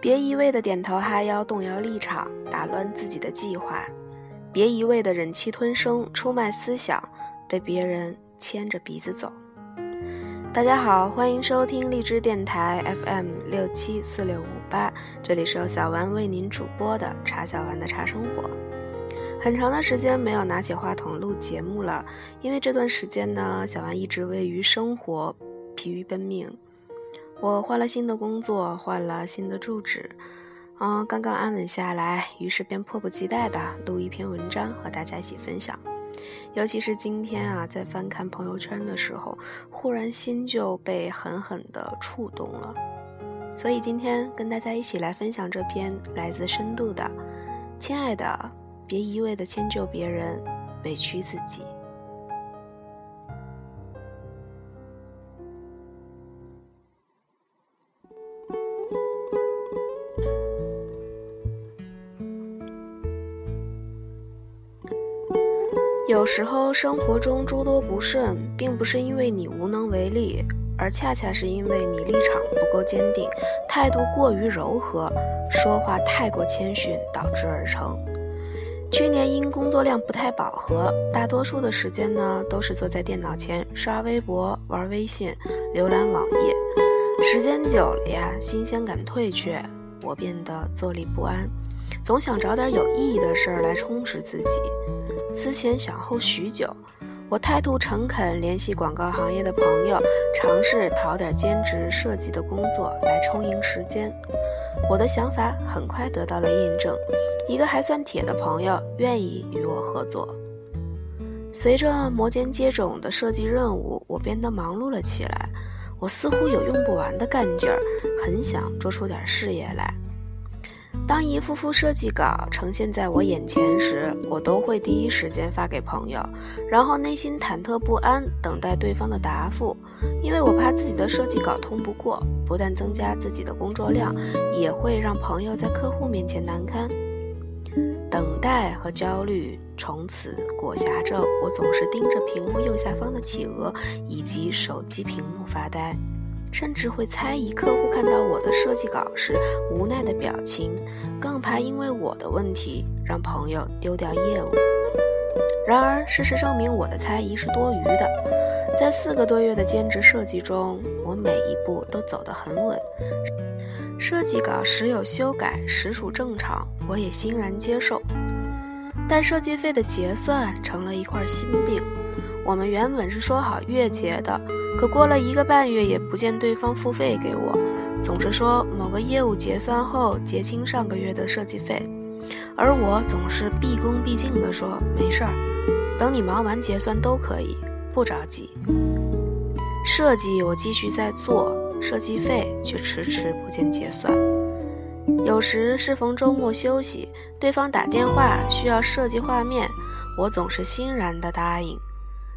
别一味的点头哈腰，动摇立场，打乱自己的计划；别一味的忍气吞声，出卖思想，被别人牵着鼻子走。大家好，欢迎收听荔枝电台 FM 六七四六五八，这里是由小丸为您主播的茶小丸的茶生活。很长的时间没有拿起话筒录节目了，因为这段时间呢，小丸一直位于生活，疲于奔命。我换了新的工作，换了新的住址，嗯，刚刚安稳下来，于是便迫不及待的录一篇文章和大家一起分享。尤其是今天啊，在翻看朋友圈的时候，忽然心就被狠狠的触动了。所以今天跟大家一起来分享这篇来自深度的“亲爱的，别一味的迁就别人，委屈自己。”有时候生活中诸多不顺，并不是因为你无能为力，而恰恰是因为你立场不够坚定，态度过于柔和，说话太过谦逊导致而成。去年因工作量不太饱和，大多数的时间呢都是坐在电脑前刷微博、玩微信、浏览网页，时间久了呀，新鲜感退却，我变得坐立不安，总想找点有意义的事儿来充实自己。思前想后许久，我态度诚恳，联系广告行业的朋友，尝试讨点兼职设计的工作来充盈时间。我的想法很快得到了验证，一个还算铁的朋友愿意与我合作。随着摩肩接踵的设计任务，我变得忙碌了起来。我似乎有用不完的干劲儿，很想做出点事业来。当一幅幅设计稿呈现在我眼前时，我都会第一时间发给朋友，然后内心忐忑不安，等待对方的答复，因为我怕自己的设计稿通不过，不但增加自己的工作量，也会让朋友在客户面前难堪。等待和焦虑从此裹挟着我，总是盯着屏幕右下方的企鹅以及手机屏幕发呆。甚至会猜疑客户看到我的设计稿时无奈的表情，更怕因为我的问题让朋友丢掉业务。然而，事实证明我的猜疑是多余的。在四个多月的兼职设计中，我每一步都走得很稳。设计稿时有修改，实属正常，我也欣然接受。但设计费的结算成了一块心病。我们原本是说好月结的。可过了一个半月，也不见对方付费给我，总是说某个业务结算后结清上个月的设计费，而我总是毕恭毕敬地说没事儿，等你忙完结算都可以，不着急。设计我继续在做，设计费却迟迟不见结算。有时适逢周末休息，对方打电话需要设计画面，我总是欣然地答应。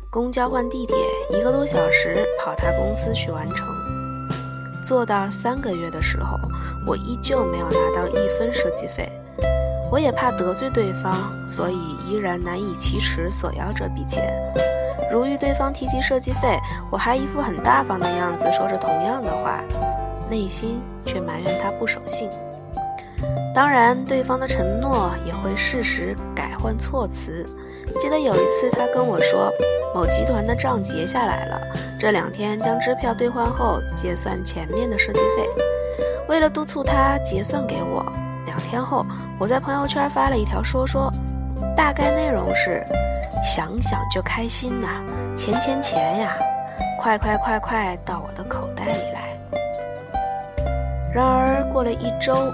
公交换地铁一个多小时，跑他公司去完成。做到三个月的时候，我依旧没有拿到一分设计费。我也怕得罪对方，所以依然难以启齿索要这笔钱。如遇对方提及设计费，我还一副很大方的样子，说着同样的话，内心却埋怨他不守信。当然，对方的承诺也会适时改换措辞。记得有一次，他跟我说。某集团的账结下来了，这两天将支票兑换后结算前面的设计费。为了督促他结算给我，两天后我在朋友圈发了一条说说，大概内容是：想想就开心呐，钱钱钱呀，快快快快到我的口袋里来。然而过了一周，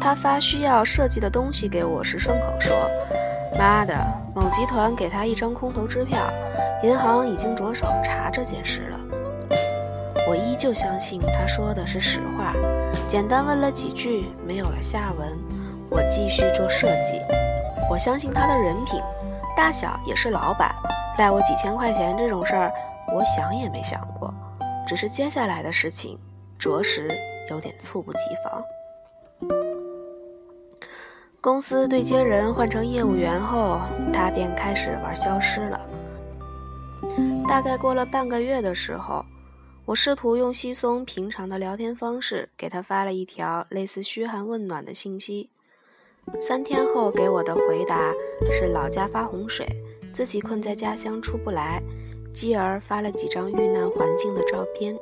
他发需要设计的东西给我时，顺口说：“妈的，某集团给他一张空头支票。”银行已经着手查这件事了，我依旧相信他说的是实话。简单问了几句，没有了下文。我继续做设计，我相信他的人品，大小也是老板，赖我几千块钱这种事儿，我想也没想过。只是接下来的事情，着实有点猝不及防。公司对接人换成业务员后，他便开始玩消失了。大概过了半个月的时候，我试图用稀松平常的聊天方式给他发了一条类似嘘寒问暖的信息。三天后给我的回答是老家发洪水，自己困在家乡出不来，继而发了几张遇难环境的照片。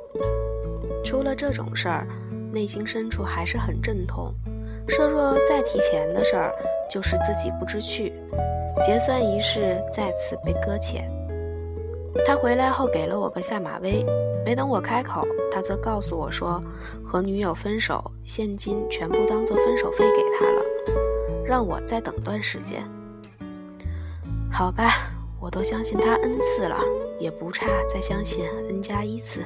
出了这种事儿，内心深处还是很阵痛。设若再提钱的事儿，就是自己不知趣，结算仪式再次被搁浅。他回来后给了我个下马威，没等我开口，他则告诉我说和女友分手，现金全部当做分手费给他了，让我再等段时间。好吧，我都相信他 n 次了，也不差再相信 n 加一次。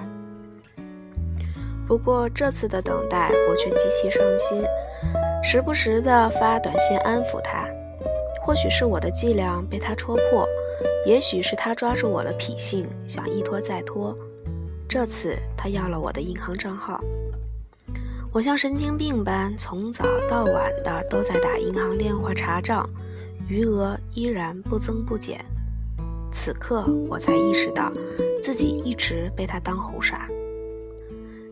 不过这次的等待，我却极其伤心。时不时的发短信安抚他，或许是我的伎俩被他戳破，也许是他抓住我的脾性，想一拖再拖。这次他要了我的银行账号，我像神经病般从早到晚的都在打银行电话查账，余额依然不增不减。此刻我才意识到，自己一直被他当猴耍。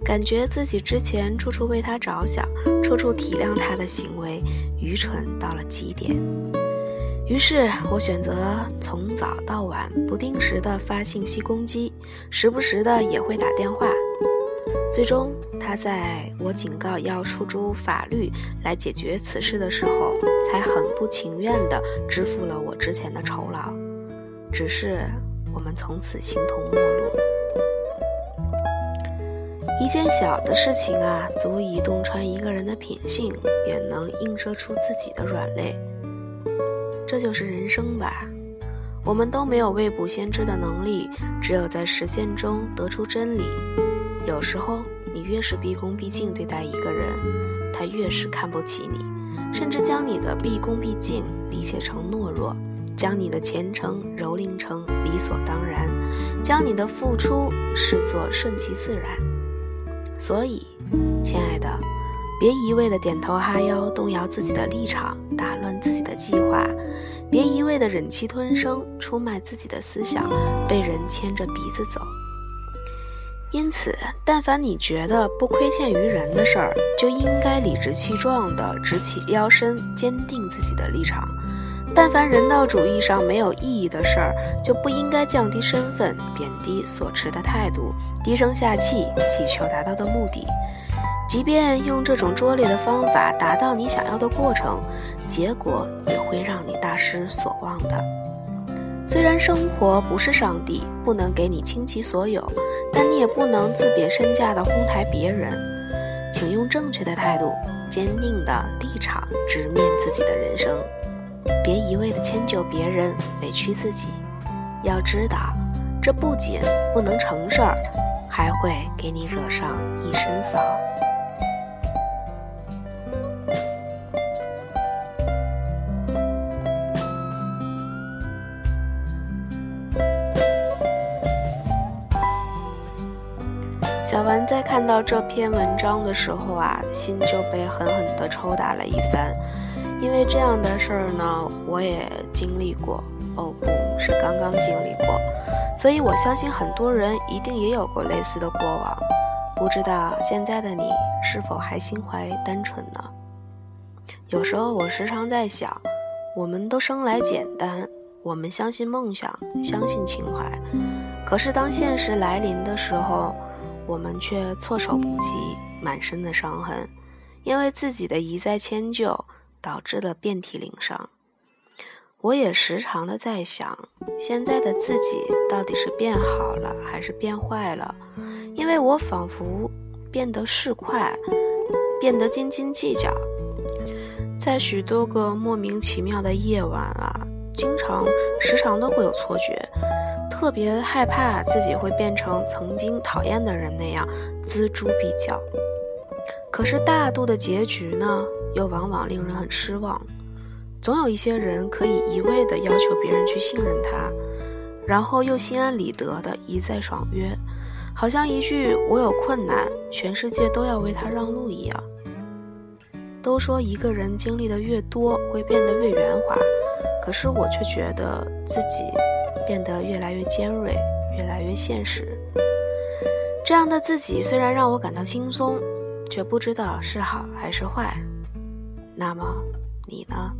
感觉自己之前处处为他着想，处处体谅他的行为，愚蠢到了极点。于是我选择从早到晚不定时的发信息攻击，时不时的也会打电话。最终，他在我警告要出诸法律来解决此事的时候，才很不情愿的支付了我之前的酬劳。只是我们从此形同陌路。一件小的事情啊，足以洞穿一个人的品性，也能映射出自己的软肋。这就是人生吧。我们都没有未卜先知的能力，只有在实践中得出真理。有时候，你越是毕恭毕敬对待一个人，他越是看不起你，甚至将你的毕恭毕敬理解成懦弱，将你的虔诚蹂躏成理所当然，将你的付出视作顺其自然。所以，亲爱的，别一味的点头哈腰，动摇自己的立场，打乱自己的计划；别一味的忍气吞声，出卖自己的思想，被人牵着鼻子走。因此，但凡你觉得不亏欠于人的事儿，就应该理直气壮地直起腰身，坚定自己的立场。但凡人道主义上没有意义的事儿，就不应该降低身份、贬低所持的态度、低声下气，祈求达到的目的。即便用这种拙劣的方法达到你想要的过程，结果也会让你大失所望的。虽然生活不是上帝，不能给你倾其所有，但你也不能自贬身价的哄抬别人。请用正确的态度、坚定的立场直面自己的人生。别一味的迁就别人，委屈自己。要知道，这不仅不能成事儿，还会给你惹上一身骚。在看到这篇文章的时候啊，心就被狠狠地抽打了一番。因为这样的事儿呢，我也经历过，哦，不是刚刚经历过，所以我相信很多人一定也有过类似的过往。不知道现在的你是否还心怀单纯呢？有时候我时常在想，我们都生来简单，我们相信梦想，相信情怀，可是当现实来临的时候，我们却措手不及，满身的伤痕，因为自己的一再迁就。导致了遍体鳞伤。我也时常的在想，现在的自己到底是变好了还是变坏了？因为我仿佛变得市侩，变得斤斤计较。在许多个莫名其妙的夜晚啊，经常时常都会有错觉，特别害怕自己会变成曾经讨厌的人那样锱铢必较。可是大度的结局呢？又往往令人很失望。总有一些人可以一味地要求别人去信任他，然后又心安理得地一再爽约，好像一句“我有困难，全世界都要为他让路”一样。都说一个人经历的越多，会变得越圆滑，可是我却觉得自己变得越来越尖锐，越来越现实。这样的自己虽然让我感到轻松，却不知道是好还是坏。那么，你呢？